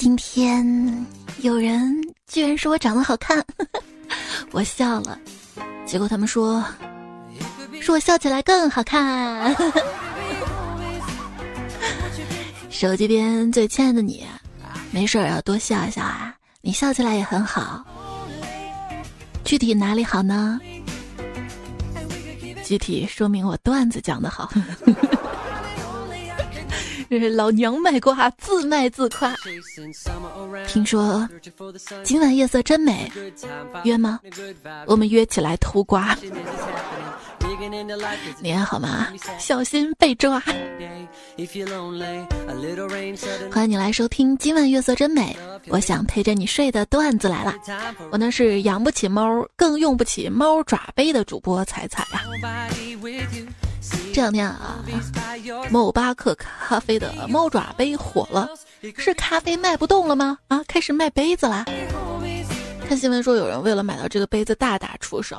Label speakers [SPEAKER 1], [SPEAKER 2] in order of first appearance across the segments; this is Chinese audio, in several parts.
[SPEAKER 1] 今天有人居然说我长得好看，我笑了。结果他们说，说我笑起来更好看。手机边最亲爱的你，没事儿要多笑一笑啊，你笑起来也很好。具体哪里好呢？具体说明我段子讲的好。老娘卖瓜，自卖自夸。听说今晚夜色真美，约吗？我们约起来偷瓜。你还好吗？小心被抓。欢迎你来收听今晚月色真美。我想陪着你睡的段子来了。我呢是养不起猫，更用不起猫爪杯的主播彩彩呀。这两天啊，某巴克咖啡的猫爪杯火了，是咖啡卖不动了吗？啊，开始卖杯子啦。看新闻说有人为了买到这个杯子大打出手。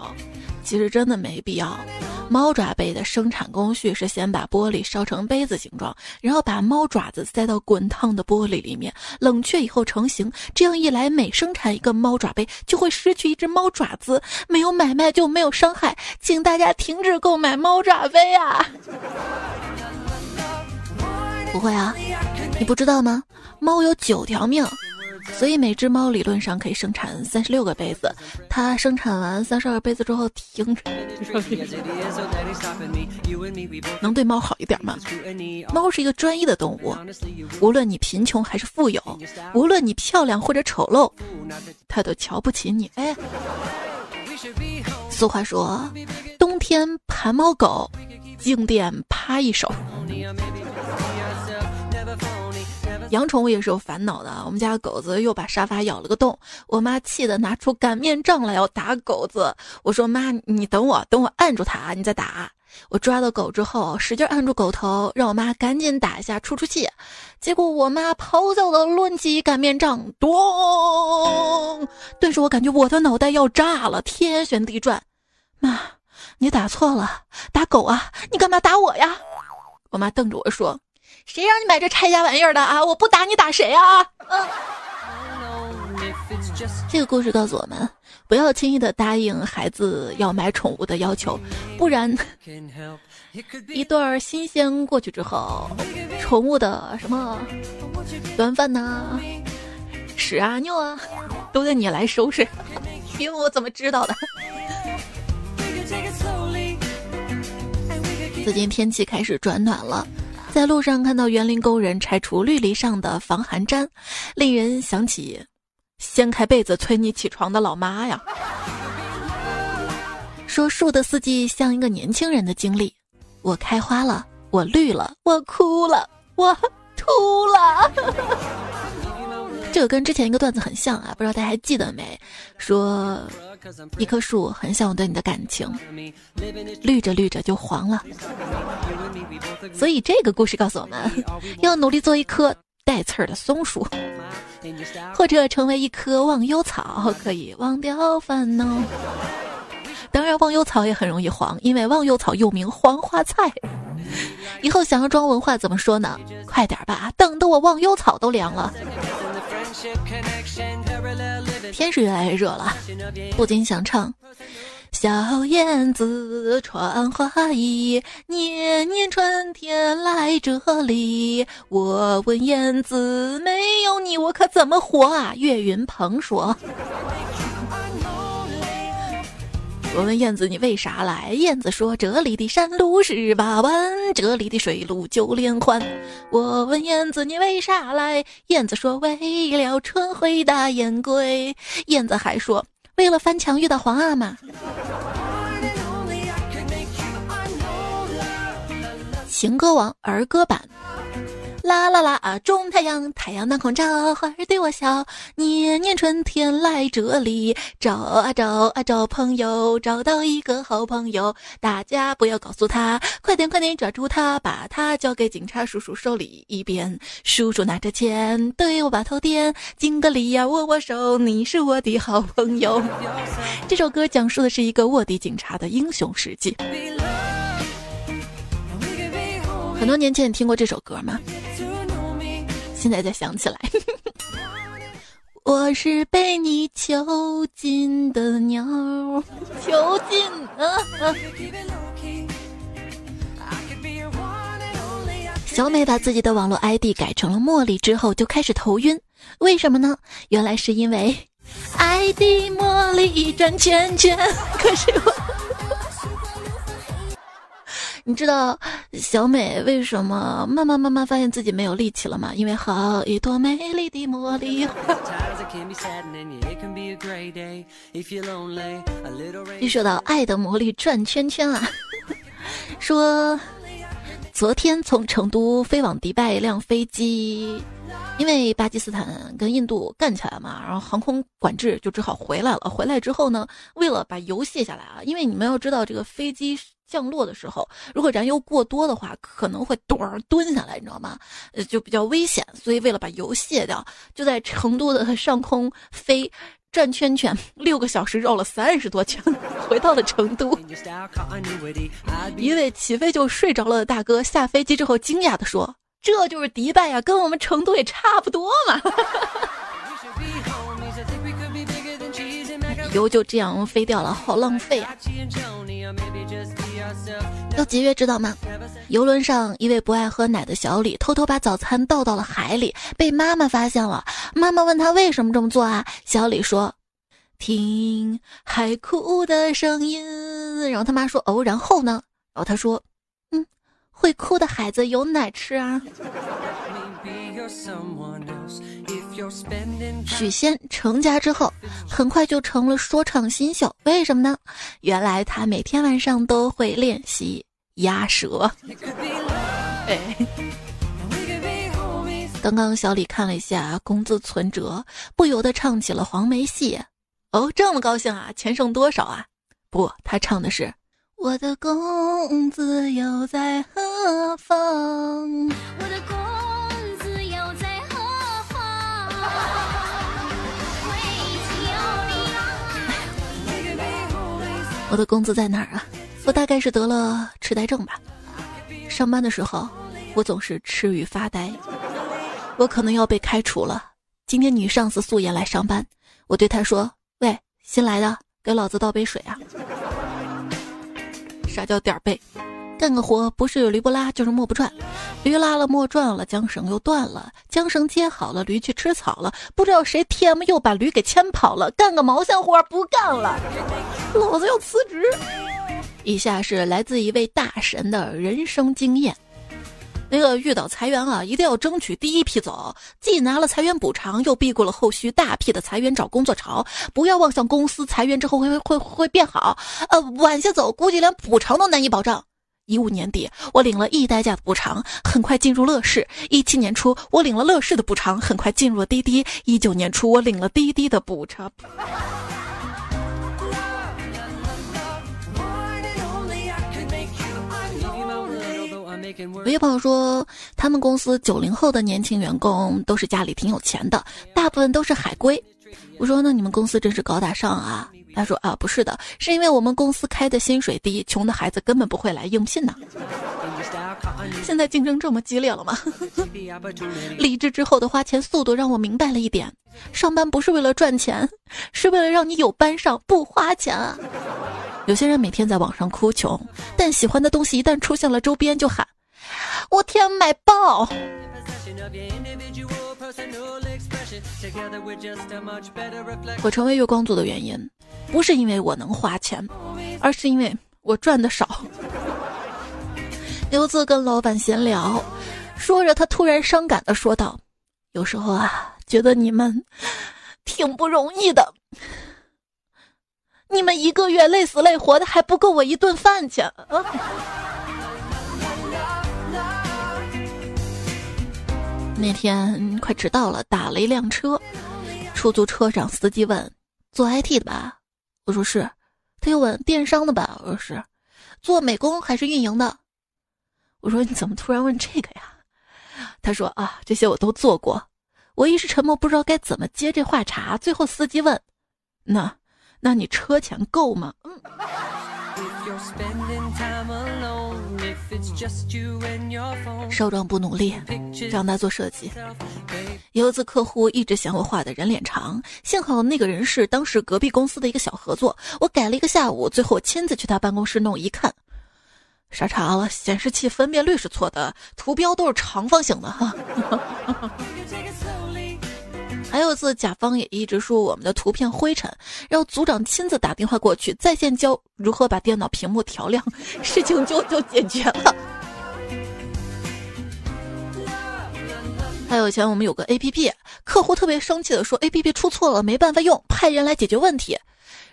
[SPEAKER 1] 其实真的没必要。猫爪杯的生产工序是先把玻璃烧成杯子形状，然后把猫爪子塞到滚烫的玻璃里面，冷却以后成型。这样一来，每生产一个猫爪杯就会失去一只猫爪子。没有买卖就没有伤害，请大家停止购买猫爪杯啊！不会啊，你不知道吗？猫有九条命。所以每只猫理论上可以生产三十六个杯子，它生产完三十二个杯子之后停。能对猫好一点吗？猫是一个专一的动物，无论你贫穷还是富有，无论你漂亮或者丑陋，它都瞧不起你。哎，俗话说，冬天盘猫狗，静电趴一手。养宠物也是有烦恼的。我们家狗子又把沙发咬了个洞，我妈气得拿出擀面杖来要打狗子。我说：“妈，你等我，等我按住它，你再打。”我抓到狗之后，使劲按住狗头，让我妈赶紧打一下出出气。结果我妈咆哮的抡起擀面杖，咚！顿时我感觉我的脑袋要炸了，天旋地转。妈，你打错了，打狗啊！你干嘛打我呀？我妈瞪着我说。谁让你买这拆家玩意儿的啊！我不打你打谁啊？这个故事告诉我们，不要轻易的答应孩子要买宠物的要求，不然 一段新鲜过去之后，宠物的什么端饭呐、屎啊、尿啊，都得你来收拾。因为我怎么知道的？最近天气开始转暖了。在路上看到园林工人拆除绿篱上的防寒毡，令人想起掀开被子催你起床的老妈呀。说树的四季像一个年轻人的经历，我开花了，我绿了，我哭了，我秃了。这个跟之前一个段子很像啊，不知道大家还记得没？说一棵树很像我对你的感情，绿着绿着就黄了。所以这个故事告诉我们 要努力做一棵带刺儿的松树，或者成为一棵忘忧草，可以忘掉烦恼。当然，忘忧草也很容易黄，因为忘忧草又名黄花菜。以后想要装文化怎么说呢？快点吧，等得我忘忧草都凉了。天是越来越热了，不禁想唱：小燕子穿花衣，年年春天来这里。我问燕子，没有你我可怎么活啊？岳云鹏说。我问燕子你为啥来？燕子说这里的山路十八弯，这里的水路九连环。我问燕子你为啥来？燕子说为了春回大雁归。燕子还说为了翻墙遇到皇阿玛。情歌王儿歌版。啦啦啦啊！种太阳，太阳当空照，花儿对我笑。年年春天来这里，找啊找啊找朋友，找到一个好朋友。大家不要告诉他，快点快点抓住他，把他交给警察叔叔手里。一边叔叔拿着钱对我把头点，敬个礼呀，握握手，你是我的好朋友。这首歌讲述的是一个卧底警察的英雄事迹。很多年前你听过这首歌吗？现在才想起来。我是被你囚禁的鸟，囚禁啊！小美把自己的网络 ID 改成了茉莉之后，就开始头晕。为什么呢？原来是因为 ID 茉莉转圈圈。可是我，你知道小美为什么慢慢慢慢发现自己没有力气了吗？因为好一朵美丽的茉莉。一说到爱的魔力转圈圈啊，说。昨天从成都飞往迪拜一辆飞机，因为巴基斯坦跟印度干起来嘛，然后航空管制就只好回来了。回来之后呢，为了把油卸下来啊，因为你们要知道，这个飞机降落的时候，如果燃油过多的话，可能会咚儿蹲下来，你知道吗？呃，就比较危险。所以为了把油卸掉，就在成都的上空飞。转圈圈六个小时绕了三十多圈，回到了成都。一位起飞就睡着了的大哥下飞机之后惊讶地说：“这就是迪拜呀，跟我们成都也差不多嘛。”油就这样飞掉了，好浪费啊！要节约知道吗？游轮上一位不爱喝奶的小李偷偷把早餐倒到了海里，被妈妈发现了。妈妈问他为什么这么做啊？小李说：“听海哭的声音。”然后他妈说：“哦，然后呢？”然后他说：“嗯，会哭的孩子有奶吃啊。”许仙成家之后，很快就成了说唱新秀。为什么呢？原来他每天晚上都会练习鸭舌。刚刚小李看了一下工资存折，不由得唱起了黄梅戏。哦，这么高兴啊？钱剩多少啊？不，他唱的是我的工资又在何方？我的我的工资在哪儿啊？我大概是得了痴呆症吧。上班的时候，我总是吃与发呆。我可能要被开除了。今天女上司素颜来上班，我对她说：“喂，新来的，给老子倒杯水啊！”啥叫点儿背？干个活不是驴不拉就是磨不转，驴拉了磨转了，缰绳又断了，缰绳接好了，驴去吃草了，不知道谁 TM 又把驴给牵跑了，干个毛线活不干了，老子要辞职。以下是来自一位大神的人生经验：那个遇到裁员啊，一定要争取第一批走，既拿了裁员补偿，又避过了后续大批的裁员找工作潮，不要妄想公司裁员之后会会会变好，呃，晚些走，估计连补偿都难以保障。一五年底，我领了一代驾的补偿，很快进入乐视；一七年初，我领了乐视的补偿，很快进入了滴滴；一九年初，我领了滴滴的补偿。有些朋友说，他们公司九零后的年轻员工都是家里挺有钱的，大部分都是海归。我说，那你们公司真是高大上啊！他说啊，不是的，是因为我们公司开的薪水低，穷的孩子根本不会来应聘呢。现在竞争这么激烈了吗？离职之后的花钱速度让我明白了一点：上班不是为了赚钱，是为了让你有班上不花钱啊。有些人每天在网上哭穷，但喜欢的东西一旦出现了周边就喊：我天，买爆！我成为月光族的原因，不是因为我能花钱，而是因为我赚的少。刘子跟老板闲聊，说着，他突然伤感的说道：“有时候啊，觉得你们挺不容易的，你们一个月累死累活的，还不够我一顿饭钱。”那天快迟到了，打了一辆车，出租车上司机问：“做 IT 的吧？”我说是。他又问：“电商的吧？”我说是。做美工还是运营的？我说你怎么突然问这个呀？他说啊，这些我都做过。我一时沉默，不知道该怎么接这话茬。最后司机问：“那，那你车钱够吗？”嗯。少壮不努力，让他做设计。有一次客户一直嫌我画的人脸长，幸好那个人是当时隔壁公司的一个小合作，我改了一个下午，最后亲自去他办公室弄一看，傻叉了，显示器分辨率是错的，图标都是长方形的哈。还有一次，甲方也一直说我们的图片灰尘，让组长亲自打电话过去，在线教如何把电脑屏幕调亮，事情就就解决了。还有以前我们有个 A P P，客户特别生气的说 A P P 出错了，没办法用，派人来解决问题。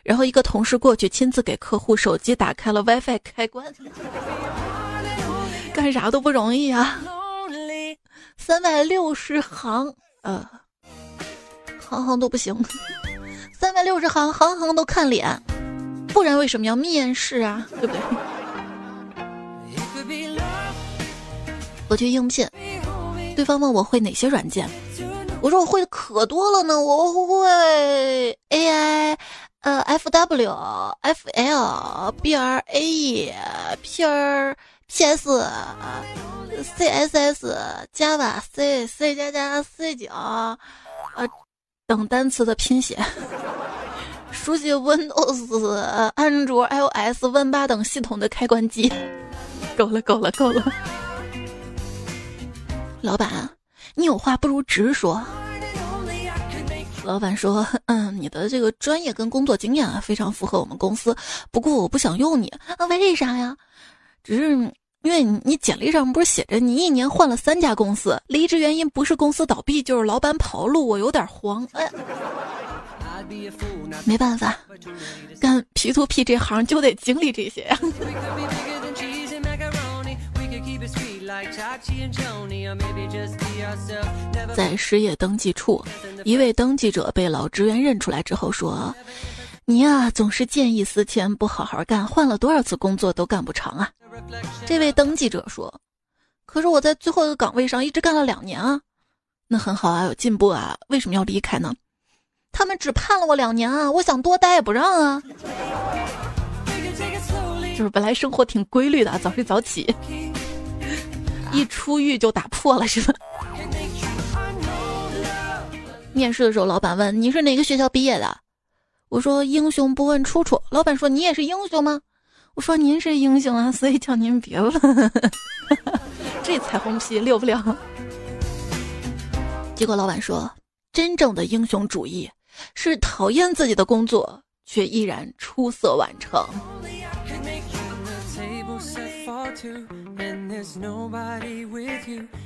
[SPEAKER 1] 然后一个同事过去亲自给客户手机打开了 WiFi 开关，干啥都不容易啊！三百六十行，呃。行行都不行，三百六十行，行行都看脸，不然为什么要面试啊？对不对？我去应聘，对方问我会哪些软件，我说我会的可多了呢，我会 AI，呃，FW，FL，BRAE，PR，PS，CSS，Java，CC 加加、C 九，呃。等单词的拼写，熟悉 Windows、安卓、iOS、Win 八等系统的开关机，够了，够了，够了。老板，你有话不如直说。老板说：“嗯，你的这个专业跟工作经验啊，非常符合我们公司。不过我不想用你啊，为啥呀？只是……”因为你简历上不是写着你一年换了三家公司，离职原因不是公司倒闭就是老板跑路，我有点慌。哎，没办法，干 P to P 这行就得经历这些。在失业登记处，一位登记者被老职员认出来之后说。你呀，总是见异思迁，不好好干，换了多少次工作都干不长啊！这位登记者说：“可是我在最后一个岗位上一直干了两年啊，那很好啊，有进步啊，为什么要离开呢？”他们只判了我两年啊，我想多待也不让啊。就是本来生活挺规律的，早睡早起，一出狱就打破了，是吧？面试的时候，老板问你是哪个学校毕业的？我说英雄不问出处，老板说你也是英雄吗？我说您是英雄啊，所以叫您别问。这彩虹屁溜不了。结果老板说，真正的英雄主义是讨厌自己的工作，却依然出色完成。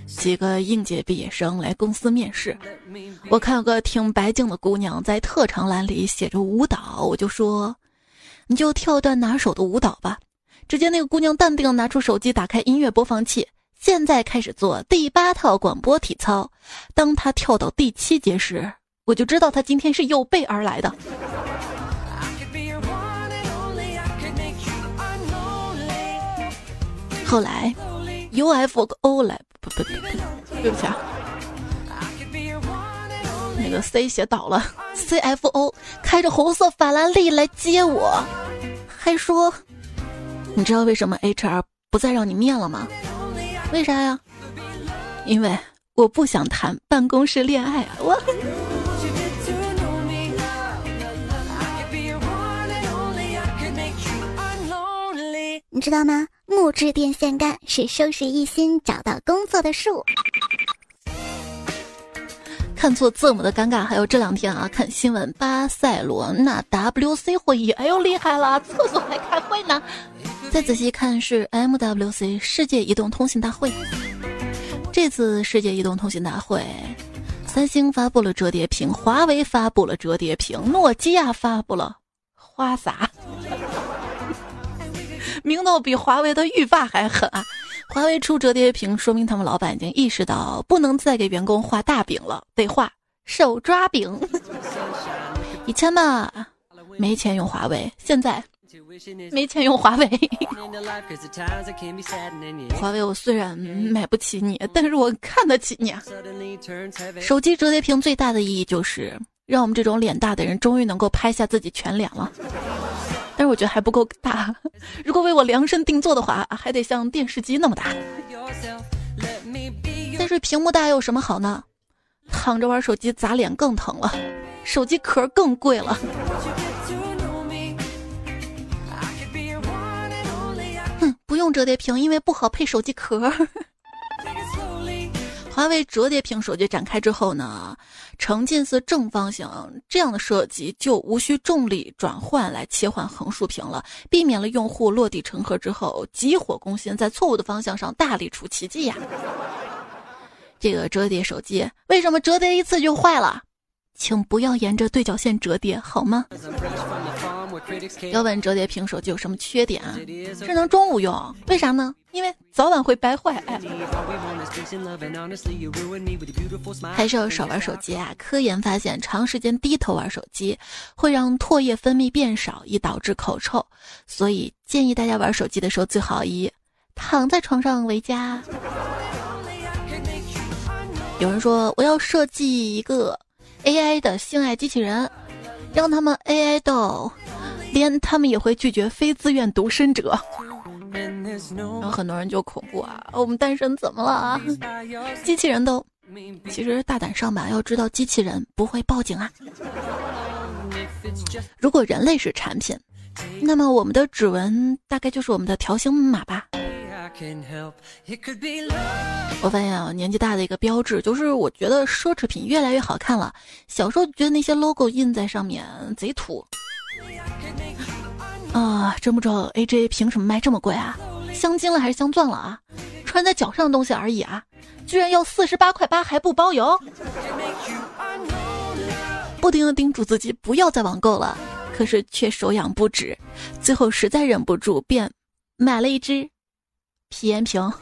[SPEAKER 1] 几个应届毕业生来公司面试，我看有个挺白净的姑娘在特长栏里写着舞蹈，我就说，你就跳段拿手的舞蹈吧。只见那个姑娘淡定拿出手机，打开音乐播放器，现在开始做第八套广播体操。当她跳到第七节时，我就知道她今天是有备而来的。后来，UFO 来不不不，对不起啊，那个 C 写倒了，CFO 开着红色法拉利来接我，还说，你知道为什么 HR 不再让你面了吗？为啥呀？因为我不想谈办公室恋爱啊！我。
[SPEAKER 2] 你知道吗？木质电线杆是收拾一心找到工作的树。
[SPEAKER 1] 看错字母的尴尬，还有这两天啊，看新闻，巴塞罗那 WC 会议，哎呦厉害了，厕所还开会呢。再仔细看是 MWC 世界移动通信大会。这次世界移动通信大会，三星发布了折叠屏，华为发布了折叠屏，诺基亚发布了花洒。明道比华为的浴霸还狠啊！华为出折叠屏，说明他们老板已经意识到不能再给员工画大饼了，得画手抓饼。以前嘛，没钱用华为，现在 没钱用华为。华为，我虽然买不起你，但是我看得起你。手机折叠屏最大的意义就是，让我们这种脸大的人终于能够拍下自己全脸了。但我觉得还不够大。如果为我量身定做的话，还得像电视机那么大。但是屏幕大有什么好呢？躺着玩手机砸脸更疼了，手机壳更贵了。哼，不用折叠屏，因为不好配手机壳。华为折叠屏手机展开之后呢，呈近似正方形这样的设计就无需重力转换来切换横竖屏了，避免了用户落地成盒之后急火攻心，在错误的方向上大力出奇迹呀。这个折叠手机为什么折叠一次就坏了？请不要沿着对角线折叠好吗？要问折叠屏手机有什么缺点啊？只能中午用，为啥呢？因为早晚会掰坏。哎，还是要少玩手机啊！科研发现，长时间低头玩手机会让唾液分泌变少，以导致口臭。所以建议大家玩手机的时候，最好以躺在床上为佳。有人说，我要设计一个 AI 的性爱机器人，让他们 AI 到。连他们也会拒绝非自愿独身者，然后很多人就恐怖啊！我们单身怎么了啊？机器人都，其实大胆上吧，要知道机器人不会报警啊。如果人类是产品，那么我们的指纹大概就是我们的条形码吧。我发现啊，年纪大的一个标志就是，我觉得奢侈品越来越好看了。小时候觉得那些 logo 印在上面贼土。啊，真不知道 AJ 凭什么卖这么贵啊？镶金了还是镶钻了啊？穿在脚上的东西而已啊，居然要四十八块八还不包邮！不停的叮嘱自己不要再网购了，可是却手痒不止，最后实在忍不住便买了一支皮炎平。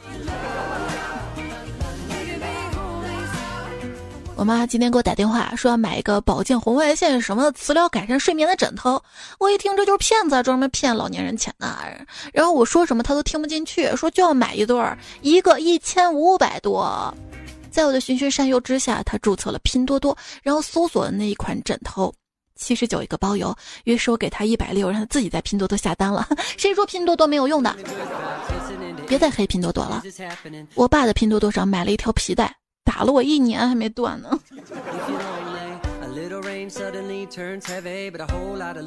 [SPEAKER 1] 我妈今天给我打电话说要买一个保健红外线什么磁疗改善睡眠的枕头，我一听这就是骗子，专门骗老年人钱的。然后我说什么她都听不进去，说就要买一对儿，一个一千五百多。在我的循循善诱之下，她注册了拼多多，然后搜索的那一款枕头，七十九一个包邮。于是我给她一百六，让她自己在拼多多下单了。谁说拼多多没有用的？别再黑拼多多了。我爸的拼多多上买了一条皮带。打了我一年还没断呢。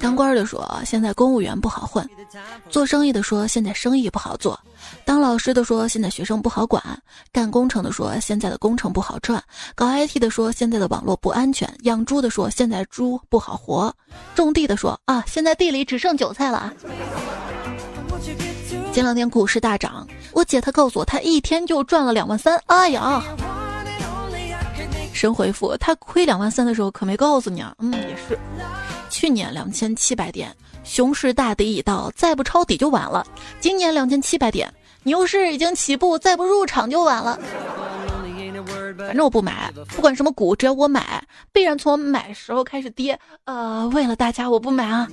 [SPEAKER 1] 当官的说现在公务员不好混，做生意的说现在生意不好做，当老师的说现在学生不好管，干工程的说现在的工程不好赚，搞 IT 的说现在的网络不安全，养猪的说现在猪不好活，种地的说啊现在地里只剩韭菜了。前两天股市大涨，我姐她告诉我她一天就赚了两万三，哎呀。神回复，他亏两万三的时候可没告诉你啊。嗯，也是，去年两千七百点，熊市大底已到，再不抄底就晚了。今年两千七百点，牛市已经起步，再不入场就晚了。反正我不买，不管什么股，只要我买，必然从我买时候开始跌。呃，为了大家，我不买啊。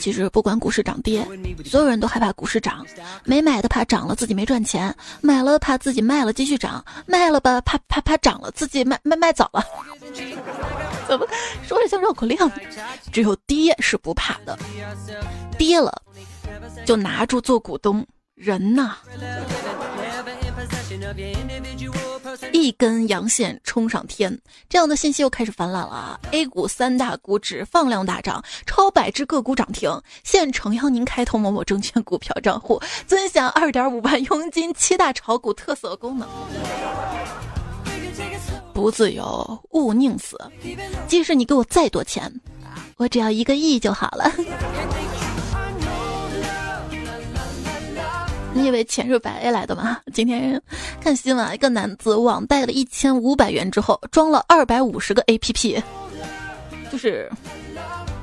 [SPEAKER 1] 其实不管股市涨跌，所有人都害怕股市涨，没买的怕涨了自己没赚钱，买了怕自己卖了继续涨，卖了吧怕怕怕涨了自己卖卖卖早了。怎么说着像绕口令？只有跌是不怕的，跌了就拿住做股东。人呐。一根阳线冲上天，这样的信息又开始泛滥了。A 股三大股指放量大涨，超百只个股涨停。现诚邀您开通某某证券股票账户，尊享二点五万佣金，七大炒股特色功能。不自由勿宁死，即使你给我再多钱，我只要一个亿就好了。你以为钱是白来的吗？今天看新闻，一个男子网贷了一千五百元之后，装了二百五十个 APP，就是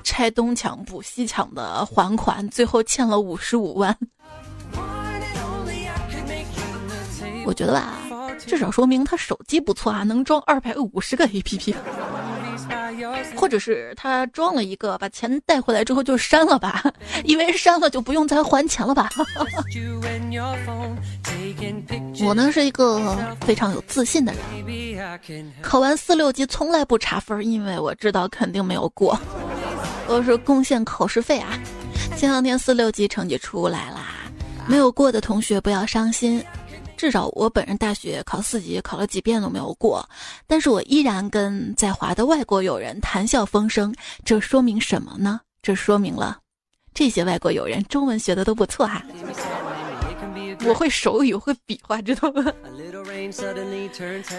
[SPEAKER 1] 拆东墙补西墙的还款，最后欠了五十五万。我觉得吧，至少说明他手机不错啊，能装二百五十个 APP。或者是他装了一个，把钱带回来之后就删了吧，以为删了就不用再还钱了吧。我呢是一个非常有自信的人，考完四六级从来不查分，因为我知道肯定没有过。我是贡献考试费啊。前两天四六级成绩出来啦，没有过的同学不要伤心，至少我本人大学考四级考了几遍都没有过，但是我依然跟在华的外国友人谈笑风生，这说明什么呢？这说明了这些外国友人中文学的都不错哈。我会手语，会比划，知道吗？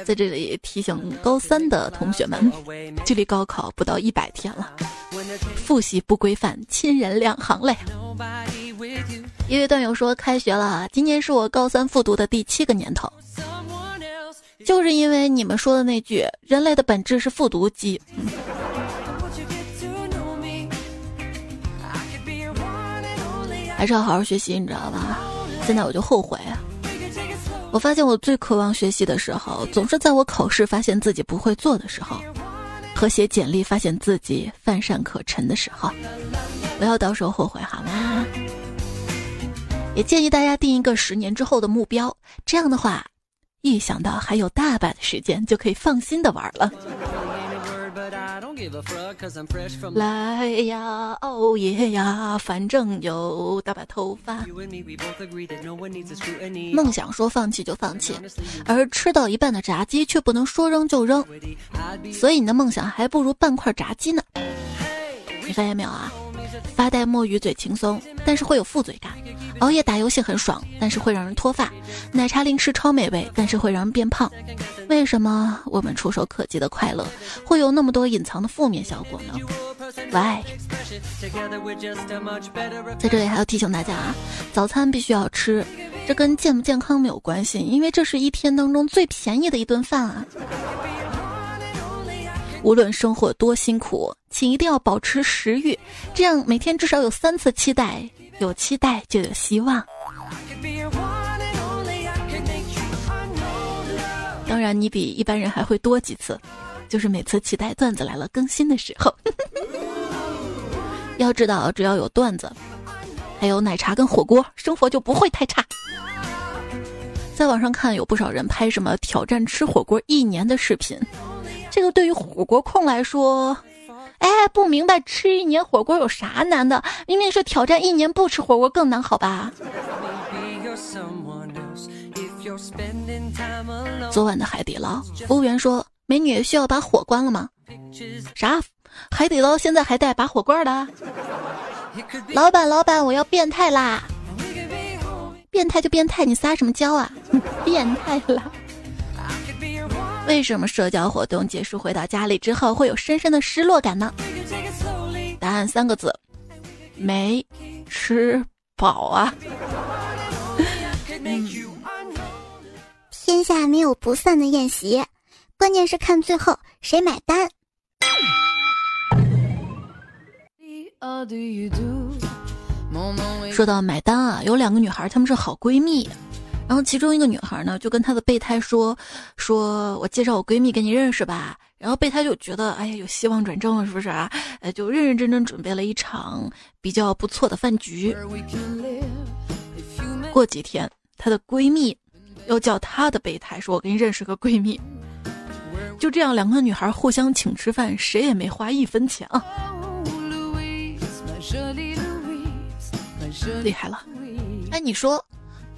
[SPEAKER 1] 在这里提醒高三的同学们，距离高考不到一百天了，复习不规范，亲人两行泪。一位段友说：“开学了，今年是我高三复读的第七个年头，就是因为你们说的那句‘人类的本质是复读机’，还是要好好学习，你知道吧？”现在我就后悔啊！我发现我最渴望学习的时候，总是在我考试发现自己不会做的时候，和写简历发现自己犯善可陈的时候。不要到时候后悔好吗？也建议大家定一个十年之后的目标，这样的话，一想到还有大把的时间，就可以放心的玩了。来呀，哦耶呀，反正有大把头发。梦想说放弃就放弃，而吃到一半的炸鸡却不能说扔就扔，所以你的梦想还不如半块炸鸡呢。你发现没有啊？发呆摸鱼嘴轻松，但是会有负罪感；熬夜打游戏很爽，但是会让人脱发；奶茶零食超美味，但是会让人变胖。为什么我们触手可及的快乐会有那么多隐藏的负面效果呢？Why？在这里还要提醒大家啊，早餐必须要吃，这跟健不健康没有关系，因为这是一天当中最便宜的一顿饭啊。无论生活多辛苦，请一定要保持食欲，这样每天至少有三次期待，有期待就有希望。当然，你比一般人还会多几次，就是每次期待段子来了更新的时候。要知道，只要有段子，还有奶茶跟火锅，生活就不会太差。在网上看，有不少人拍什么挑战吃火锅一年的视频。这个对于火锅控来说，哎，不明白吃一年火锅有啥难的？明明是挑战一年不吃火锅更难，好吧？昨晚的海底捞，服务员说：“美女需要把火关了吗？”啥？海底捞现在还带拔火罐的？老板，老板，我要变态啦！变态就变态，你撒什么娇啊？变态啦！为什么社交活动结束回到家里之后会有深深的失落感呢？答案三个字：没吃饱啊！
[SPEAKER 2] 天下没有不散的宴席，关键是看最后谁买单。
[SPEAKER 1] 说到买单啊，有两个女孩，她们是好闺蜜。然后其中一个女孩呢，就跟她的备胎说：“说我介绍我闺蜜给你认识吧。”然后备胎就觉得，哎呀，有希望转正了，是不是啊？哎，就认认真真准备了一场比较不错的饭局。过几天，她的闺蜜又叫她的备胎说：“我给你认识个闺蜜。”就这样，两个女孩互相请吃饭，谁也没花一分钱啊！厉害了！哎，你说。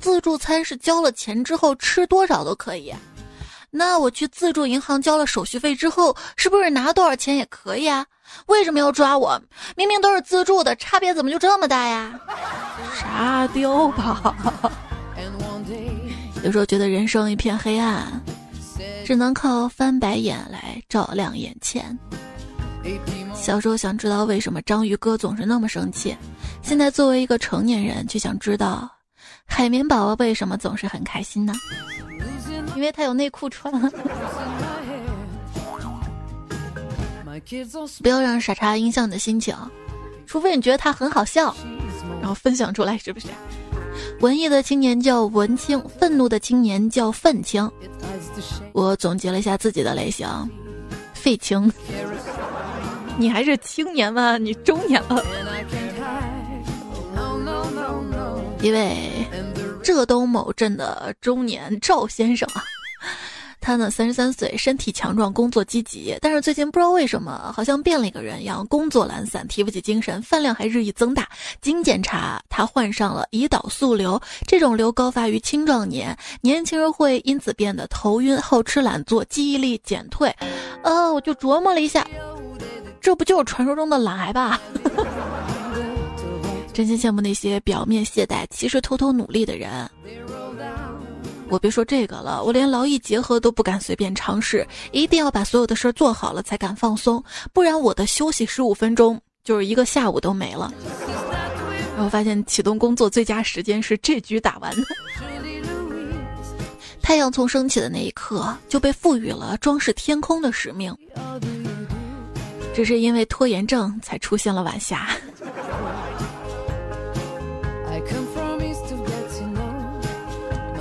[SPEAKER 1] 自助餐是交了钱之后吃多少都可以，那我去自助银行交了手续费之后，是不是拿多少钱也可以啊？为什么要抓我？明明都是自助的，差别怎么就这么大呀？沙雕吧。有时候觉得人生一片黑暗，只能靠翻白眼来照亮眼前。小时候想知道为什么章鱼哥总是那么生气，现在作为一个成年人，却想知道。海绵宝宝为什么总是很开心呢？因为他有内裤穿。不要让傻叉影响你的心情，除非你觉得他很好笑，然后分享出来，是不是？文艺的青年叫文青，愤怒的青年叫愤青。我总结了一下自己的类型：废青。你还是青年吗？你中年了。一位浙东某镇的中年赵先生啊，他呢，三十三岁，身体强壮，工作积极，但是最近不知道为什么，好像变了一个人一样，工作懒散，提不起精神，饭量还日益增大。经检查，他患上了胰岛素瘤，这种瘤高发于青壮年，年轻人会因此变得头晕、好吃懒做、记忆力减退。呃，我就琢磨了一下，这不就是传说中的懒癌吧？真心羡慕那些表面懈怠，其实偷偷努力的人。我别说这个了，我连劳逸结合都不敢随便尝试，一定要把所有的事儿做好了才敢放松，不然我的休息十五分钟就是一个下午都没了。然后发现启动工作最佳时间是这局打完。太阳从升起的那一刻就被赋予了装饰天空的使命，只是因为拖延症才出现了晚霞。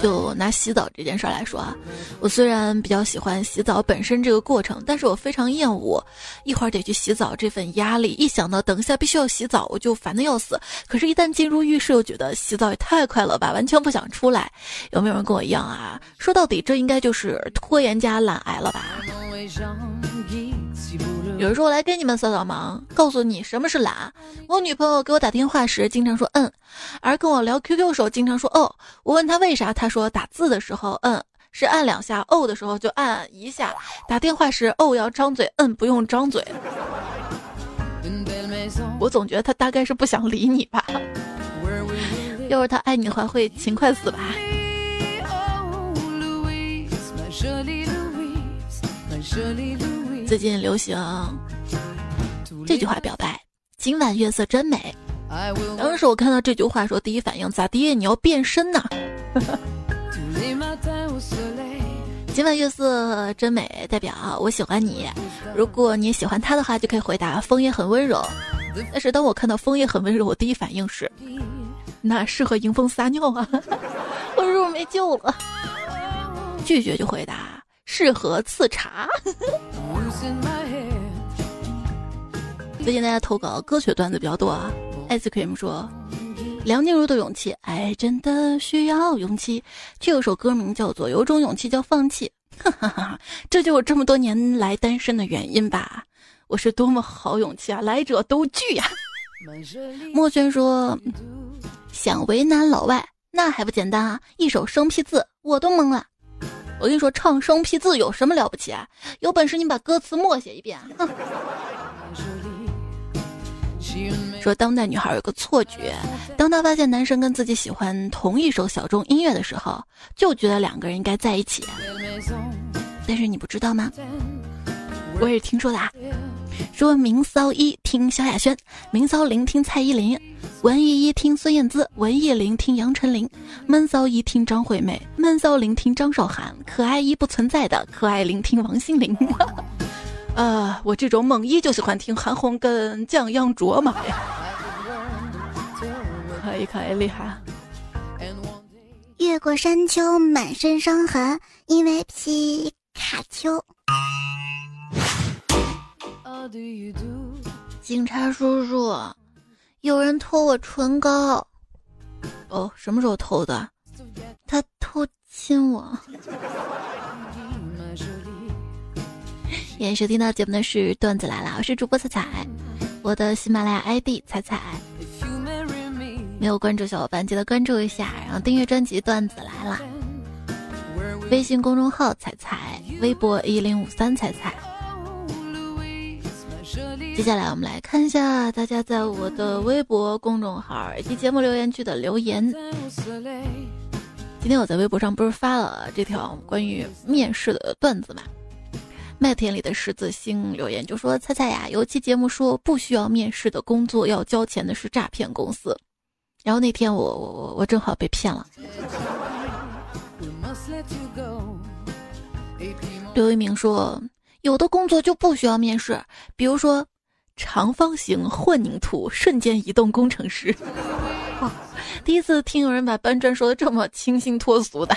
[SPEAKER 1] 就拿洗澡这件事来说啊，我虽然比较喜欢洗澡本身这个过程，但是我非常厌恶一会儿得去洗澡这份压力。一想到等一下必须要洗澡，我就烦的要死。可是，一旦进入浴室，又觉得洗澡也太快了吧，完全不想出来。有没有人跟我一样啊？说到底，这应该就是拖延加懒癌了吧？有人说：“我来给你们扫扫盲，告诉你什么是懒。”我女朋友给我打电话时经常说“嗯”，而跟我聊 QQ 时候经常说“哦”。我问她为啥，她说打字的时候“嗯”是按两下，“哦”的时候就按一下。打电话时“哦”要张嘴，“嗯”不用张嘴。我总觉得她大概是不想理你吧。要是她爱你的话，会勤快死吧。最近流行这句话表白：“今晚月色真美。”当时我看到这句话说，第一反应咋地？你要变身呐！今晚月色真美，代表我喜欢你。如果你喜欢他的话，就可以回答风也很温柔。但是当我看到风也很温柔，我第一反应是，那适合迎风撒尿啊！我是不是没救了？拒绝就回答。适合刺茶。最近大家投稿歌曲段子比较多啊。ice cream 说，梁静茹的勇气，爱真的需要勇气。却有首歌名叫做《有种勇气叫放弃》，哈哈哈，这就是这么多年来单身的原因吧？我是多么好勇气啊，来者都拒呀。墨轩说，想为难老外，那还不简单啊？一首生僻字，我都懵了。我跟你说，唱生僻字有什么了不起啊？有本事你把歌词默写一遍。说当代女孩有个错觉，当她发现男生跟自己喜欢同一首小众音乐的时候，就觉得两个人应该在一起。但是你不知道吗？我也听说的啊。说明骚一听萧亚轩，明骚零听蔡依林。文艺一听孙燕姿，文艺零听杨丞琳，闷骚一听张惠妹，闷骚零听张韶涵，可爱一不存在的可爱零听王心凌。呃，我这种猛一就喜欢听韩红跟降央卓玛呀，可以可以厉害。
[SPEAKER 2] 越过山丘，满身伤痕，因为皮卡丘。
[SPEAKER 1] 警察叔叔。有人偷我唇膏，哦，什么时候偷的？他偷亲我。现在收听到节目的是段子来了，我是主播彩彩，我的喜马拉雅 ID 彩彩，没有关注小伙伴记得关注一下，然后订阅专辑段子来了，微信公众号彩彩，微博一零五三彩彩。接下来我们来看一下大家在我的微博公众号以及节目留言区的留言。今天我在微博上不是发了这条关于面试的段子嘛？麦田里的十字星留言就说：“菜菜呀，有期节目说不需要面试的工作要交钱的是诈骗公司。”然后那天我我我我正好被骗了。刘一鸣说：“有的工作就不需要面试，比如说。”长方形混凝土瞬间移动工程师，第一次听有人把搬砖说的这么清新脱俗的。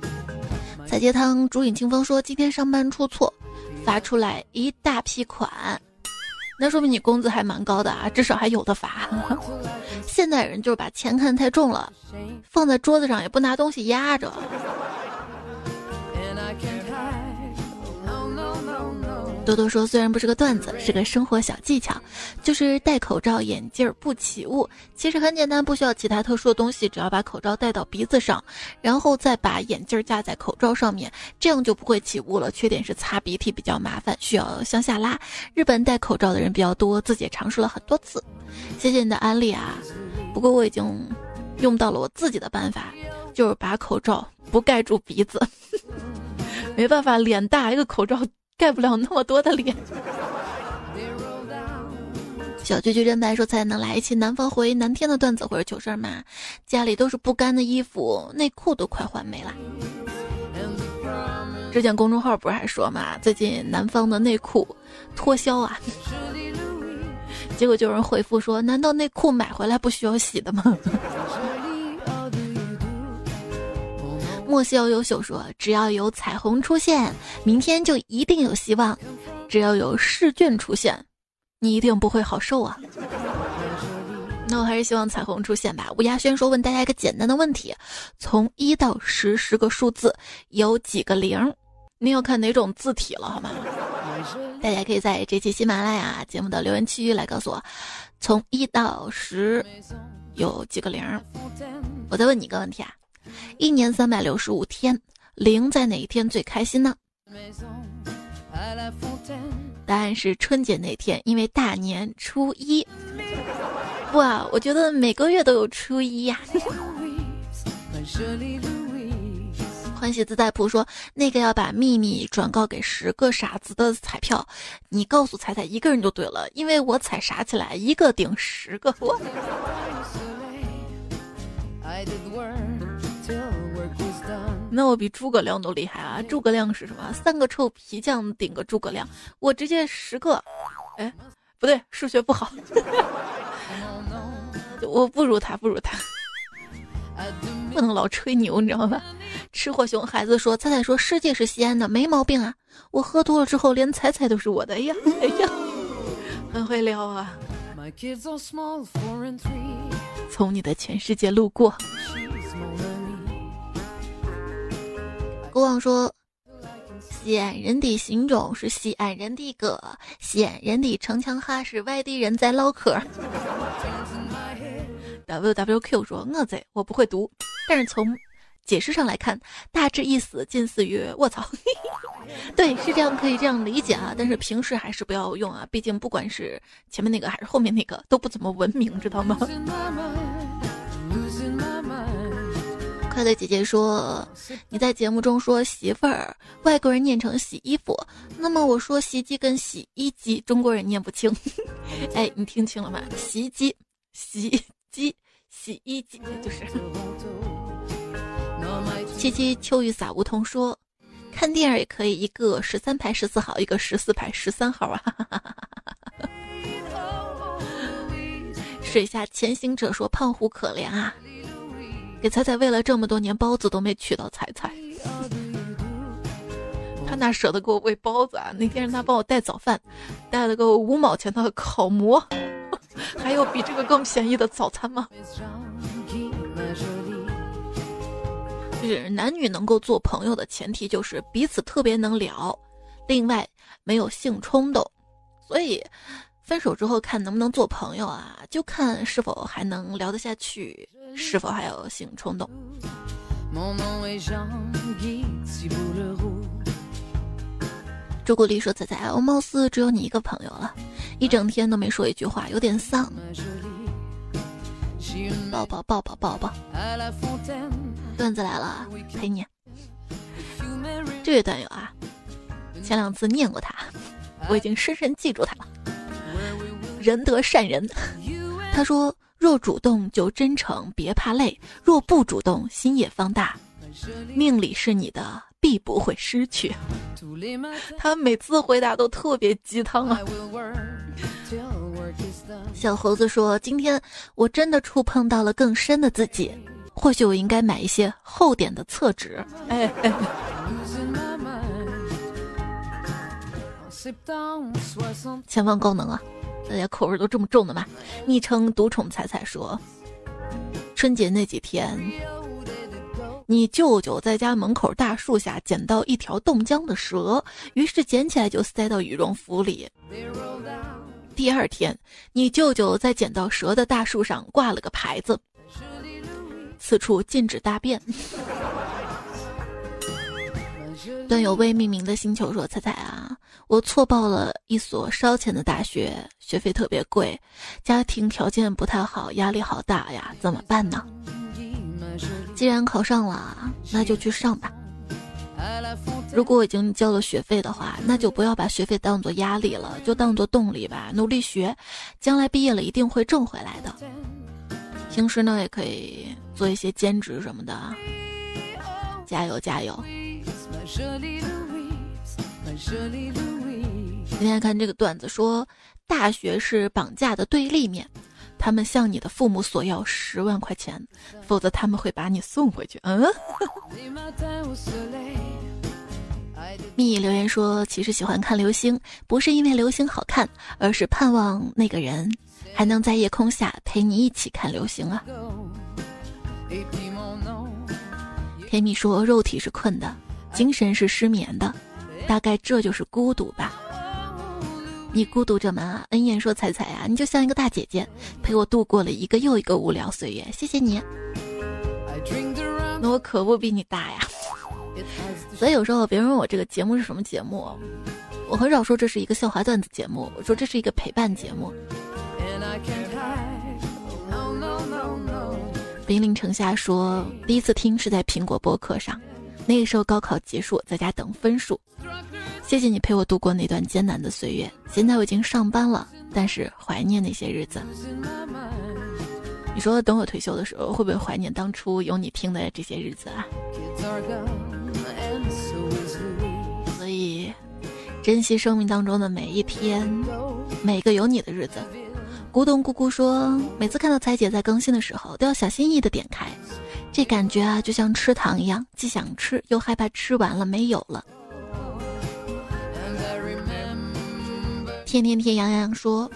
[SPEAKER 1] 彩街汤竹影清风说今天上班出错，罚出来一大批款，那说明你工资还蛮高的啊，至少还有的罚。现代人就是把钱看太重了，放在桌子上也不拿东西压着。多多说，虽然不是个段子，是个生活小技巧，就是戴口罩、眼镜不起雾。其实很简单，不需要其他特殊的东西，只要把口罩戴到鼻子上，然后再把眼镜架在口罩上面，这样就不会起雾了。缺点是擦鼻涕比较麻烦，需要向下拉。日本戴口罩的人比较多，自己也尝试了很多次。谢谢你的安利啊！不过我已经用到了我自己的办法，就是把口罩不盖住鼻子。没办法，脸大，一个口罩盖不了那么多的脸。小菊菊真白说：“才能来一期南方回南天的段子或者糗事吗？家里都是不干的衣服，内裤都快换没了。之前公众号不是还说嘛，最近南方的内裤脱销啊。结果就有人回复说：难道内裤买回来不需要洗的吗？” 莫笑优秀说：“只要有彩虹出现，明天就一定有希望；只要有试卷出现，你一定不会好受啊。”那我还是希望彩虹出现吧。吴亚轩说：“问大家一个简单的问题，从一到十十个数字有几个零？你要看哪种字体了，好吗？”大家可以在这期喜马拉雅节目的留言区来告诉我，从一到十有几个零。我再问你一个问题啊。一年三百六十五天，零在哪一天最开心呢？答案是春节那天，因为大年初一。不啊，我觉得每个月都有初一呀。欢喜自在谱说，那个要把秘密转告给十个傻子的彩票，你告诉彩彩一个人就对了，因为我彩傻起来一个顶十个。我那我比诸葛亮都厉害啊！诸葛亮是什么？三个臭皮匠顶个诸葛亮，我直接十个。哎，不对，数学不好，我不如他，不如他，不能老吹牛，你知道吧？吃货熊孩子说：“彩彩说世界是西安的，没毛病啊！我喝多了之后，连彩彩都是我的。”哎呀，哎呀，很会撩啊！从你的全世界路过。国王说：“西安人的心中是西安人的歌，西安人的城墙哈是外地人在唠嗑。”W W Q 说：“我在，我不会读，但是从解释上来看，大致意思近似于‘卧槽’。对，是这样，可以这样理解啊。但是平时还是不要用啊，毕竟不管是前面那个还是后面那个，都不怎么文明，知道吗？” 快乐姐姐说：“你在节目中说媳妇儿，外国人念成洗衣服，那么我说洗衣机跟洗衣机，中国人念不清。哎，你听清了吗？洗衣机、洗衣机、洗衣机，就是。”七七秋雨洒梧桐说：“看电影也可以，一个十三排十四号，一个十四排十三号啊。”水下潜行者说：“胖虎可怜啊。”给彩彩喂了这么多年包子都没娶到彩彩，他哪舍得给我喂包子啊？那天让他帮我带早饭，带了个五毛钱的烤馍，还有比这个更便宜的早餐吗？就是男女能够做朋友的前提就是彼此特别能聊，另外没有性冲动，所以。分手之后看能不能做朋友啊？就看是否还能聊得下去，是否还有性冲动。朱古力说：“仔仔，我貌似只有你一个朋友了，一整天都没说一句话，有点丧。”抱抱抱抱抱抱。段子来了，陪你。这位段友啊，前两次念过他，我已经深深记住他了。仁德善人，他说：“若主动就真诚，别怕累；若不主动，心也放大。命里是你的，必不会失去。”他每次回答都特别鸡汤啊。小猴子说：“今天我真的触碰到了更深的自己，或许我应该买一些厚点的厕纸。”哎。前方高能啊！大家口味都这么重的吗？昵称独宠彩彩说：“春节那几天，你舅舅在家门口大树下捡到一条冻僵的蛇，于是捡起来就塞到羽绒服里。第二天，你舅舅在捡到蛇的大树上挂了个牌子：“此处禁止大便。”段友未命名的星球说：“彩彩啊，我错报了一所烧钱的大学，学费特别贵，家庭条件不太好，压力好大呀，怎么办呢？既然考上了，那就去上吧。如果已经交了学费的话，那就不要把学费当做压力了，就当做动力吧，努力学，将来毕业了一定会挣回来的。平时呢，也可以做一些兼职什么的，加油加油！”今天看这个段子说，大学是绑架的对立面，他们向你的父母索要十万块钱，否则他们会把你送回去。嗯。蜜留言说，其实喜欢看流星，不是因为流星好看，而是盼望那个人还能在夜空下陪你一起看流星啊。甜蜜说，肉体是困的。精神是失眠的，大概这就是孤独吧。你孤独着吗？恩燕说：“彩彩呀，你就像一个大姐姐，陪我度过了一个又一个无聊岁月。谢谢你。那我可不比你大呀。所以有时候别人问我这个节目是什么节目，我很少说这是一个笑话段子节目，我说这是一个陪伴节目。兵临城下说，第一次听是在苹果播客上。那个时候高考结束，在家等分数。谢谢你陪我度过那段艰难的岁月。现在我已经上班了，但是怀念那些日子。你说等我退休的时候，会不会怀念当初有你听的这些日子啊？所以，珍惜生命当中的每一天，每个有你的日子。咕咚咕咕说，每次看到彩姐在更新的时候，都要小心翼翼的点开。这感觉啊，就像吃糖一样，既想吃又害怕吃完了没有了。天天天杨洋洋说，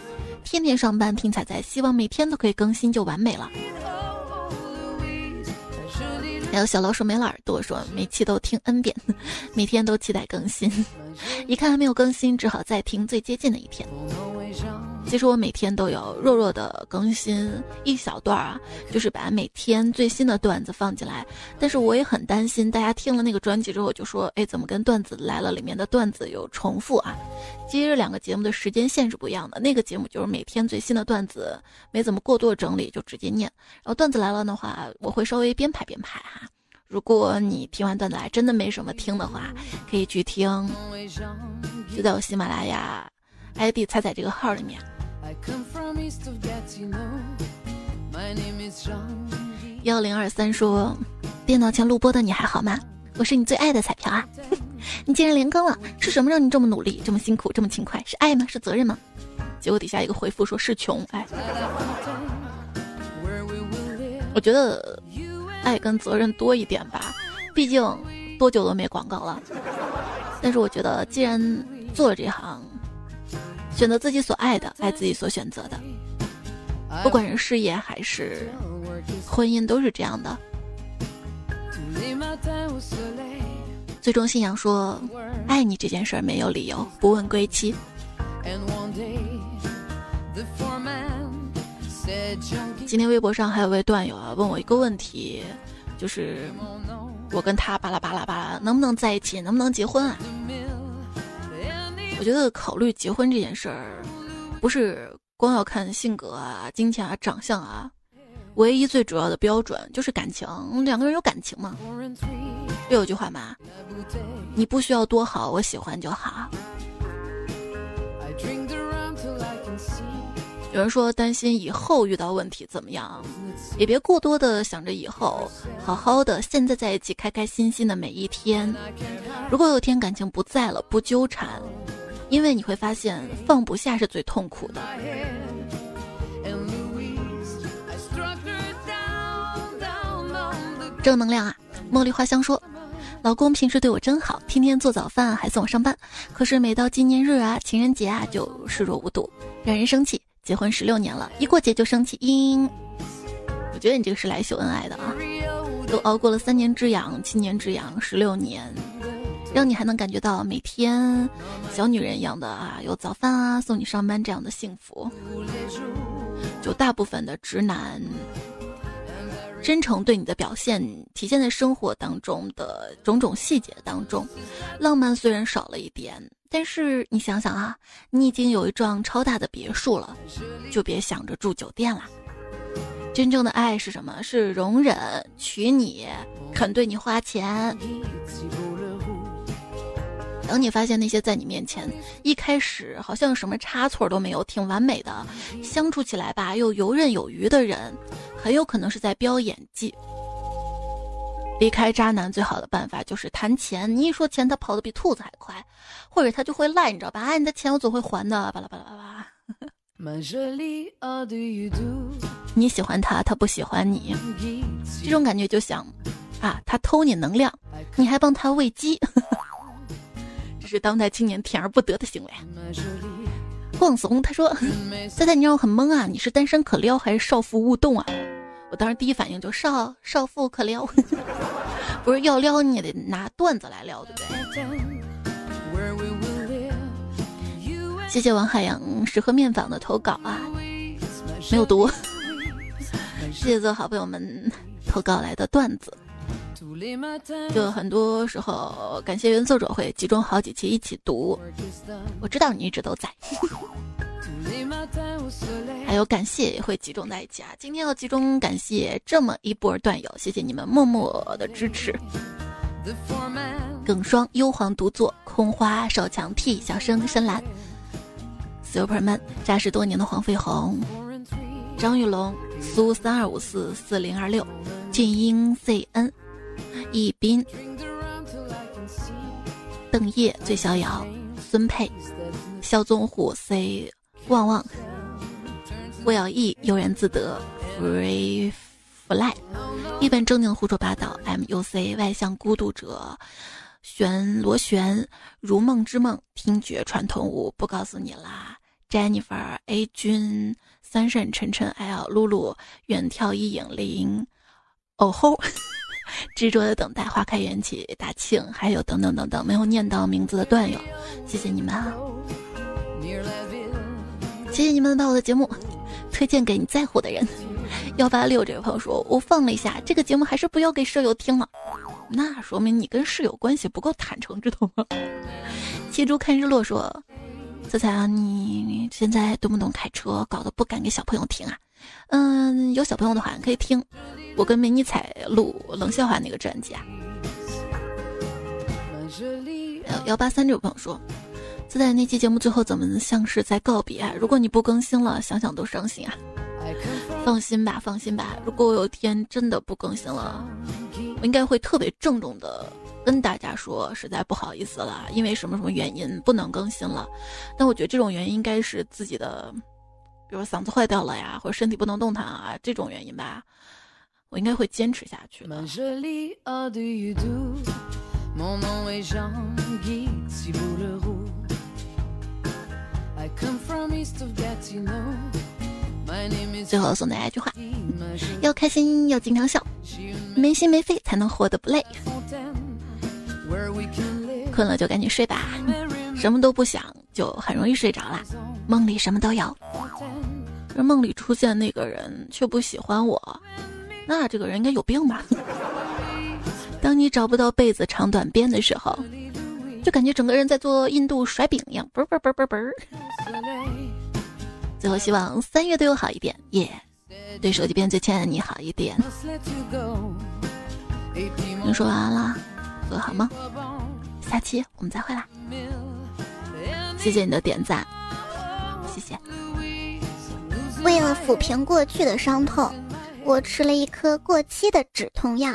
[SPEAKER 1] 天天上班听彩彩，希望每天都可以更新就完美了。还有小老鼠没了耳朵说，每期都听 n 遍，每天都期待更新，一看还没有更新，只好再听最接近的一天。其实我每天都有弱弱的更新一小段啊，就是把每天最新的段子放进来。但是我也很担心大家听了那个专辑之后就说：“哎，怎么跟段子来了里面的段子有重复啊？”其实两个节目的时间线是不一样的。那个节目就是每天最新的段子，没怎么过多整理就直接念。然后段子来了的话，我会稍微编排编排哈。如果你听完段子来真的没什么听的话，可以去听，就在我喜马拉雅 ID 彩彩这个号里面。幺零二三说：“电脑前录播的你还好吗？我是你最爱的彩票啊！你竟然连更了，是什么让你这么努力、这么辛苦、这么勤快？是爱吗？是责任吗？”结果底下一个回复说是穷。哎，我觉得爱跟责任多一点吧，毕竟多久都没广告了。但是我觉得，既然做了这行。选择自己所爱的，爱自己所选择的，不管是事业还是婚姻，都是这样的。最终信仰说，爱你这件事没有理由，不问归期。今天微博上还有位段友啊，问我一个问题，就是我跟他巴拉巴拉巴拉，能不能在一起，能不能结婚啊？我觉得考虑结婚这件事儿，不是光要看性格啊、金钱啊、长相啊，唯一最主要的标准就是感情。两个人有感情吗？又有句话嘛，你不需要多好，我喜欢就好。有人说担心以后遇到问题怎么样，也别过多的想着以后，好好的现在在一起，开开心心的每一天。如果有一天感情不在了，不纠缠。因为你会发现，放不下是最痛苦的。正能量啊！茉莉花香说：“老公平时对我真好，天天做早饭还送我上班。可是每到纪念日啊、情人节啊，就视若无睹，让人生气。结婚十六年了，一过节就生气。”嘤，我觉得你这个是来秀恩爱的啊。都熬过了三年之痒、七年之痒、十六年，让你还能感觉到每天小女人一样的啊，有早饭啊，送你上班这样的幸福。就大部分的直男，真诚对你的表现体现在生活当中的种种细节当中，浪漫虽然少了一点，但是你想想啊，你已经有一幢超大的别墅了，就别想着住酒店了。真正的爱是什么？是容忍，娶你，肯对你花钱。等你发现那些在你面前一开始好像什么差错都没有，挺完美的，相处起来吧又游刃有余的人，很有可能是在飙演技。离开渣男最好的办法就是谈钱，你一说钱，他跑得比兔子还快，或者他就会赖，你知道吧？哎，你的钱我总会还的，巴拉巴拉巴拉。你喜欢他，他不喜欢你，这种感觉就想，啊，他偷你能量，你还帮他喂鸡，这是当代青年甜而不得的行为。逛怂，他说，猜猜你让我很懵啊，你是单身可撩还是少妇勿动啊？我当时第一反应就少少妇可撩，不是要撩你也得拿段子来撩，对不对？谢谢王海洋食盒面坊的投稿啊，没有读。谢谢做好朋友们投稿来的段子。就很多时候，感谢原作者会集中好几期一起读。我知道你一直都在。还有感谢也会集中在一起啊。今天要集中感谢这么一波段友，谢谢你们默默的支持。耿双、幽黄独坐、空花、少强 T、小生、深蓝。Superman，扎实多年的黄飞鸿，张玉龙，苏三二五四四零二六，俊英 CN，易斌，邓烨最逍遥，孙佩，肖宗虎 C，旺旺，魏小艺悠然自得，Free Fly，一本正经胡说八道，MUC 外向孤独者。旋螺旋，如梦之梦，听觉传统舞，不告诉你啦。Jennifer A 君，三圣晨晨 L 露露，远眺一影零，哦吼，执着的等待花开缘起，大庆，还有等等等等没有念到名字的段友，谢谢你们啊！谢谢你们把我的节目 推荐给你在乎的人。幺八六这位朋友说，我放了一下这个节目，还是不要给舍友听了。那说明你跟室友关系不够坦诚，知道吗？七猪看日落说：“彩彩啊，你现在动不动开车，搞得不敢给小朋友听啊。嗯，有小朋友的话可以听我跟美妮彩录冷笑话那个专辑啊。”幺八三这位朋友说：“自在那期节目最后怎么像是在告别？如果你不更新了，想想都伤心啊。放心吧，放心吧，如果我有一天真的不更新了。”我应该会特别郑重的跟大家说，实在不好意思了，因为什么什么原因不能更新了。但我觉得这种原因应该是自己的，比如嗓子坏掉了呀，或者身体不能动弹啊这种原因吧。我应该会坚持下去的。最后送大家一句话：要开心，要经常笑，没心没肺才能活得不累。困了就赶紧睡吧，什么都不想就很容易睡着了。梦里什么都有，而梦里出现那个人却不喜欢我，那这个人应该有病吧？当你找不到被子长短边的时候，就感觉整个人在做印度甩饼一样，嘣嘣嘣嘣嘣。最后希望三月对我好一点，耶！对手机边最亲爱的你好一点。你说完了，做好吗？下期我们再会啦！谢谢你的点赞，谢谢。
[SPEAKER 2] 为了抚平过去的伤痛，我吃了一颗过期的止痛药。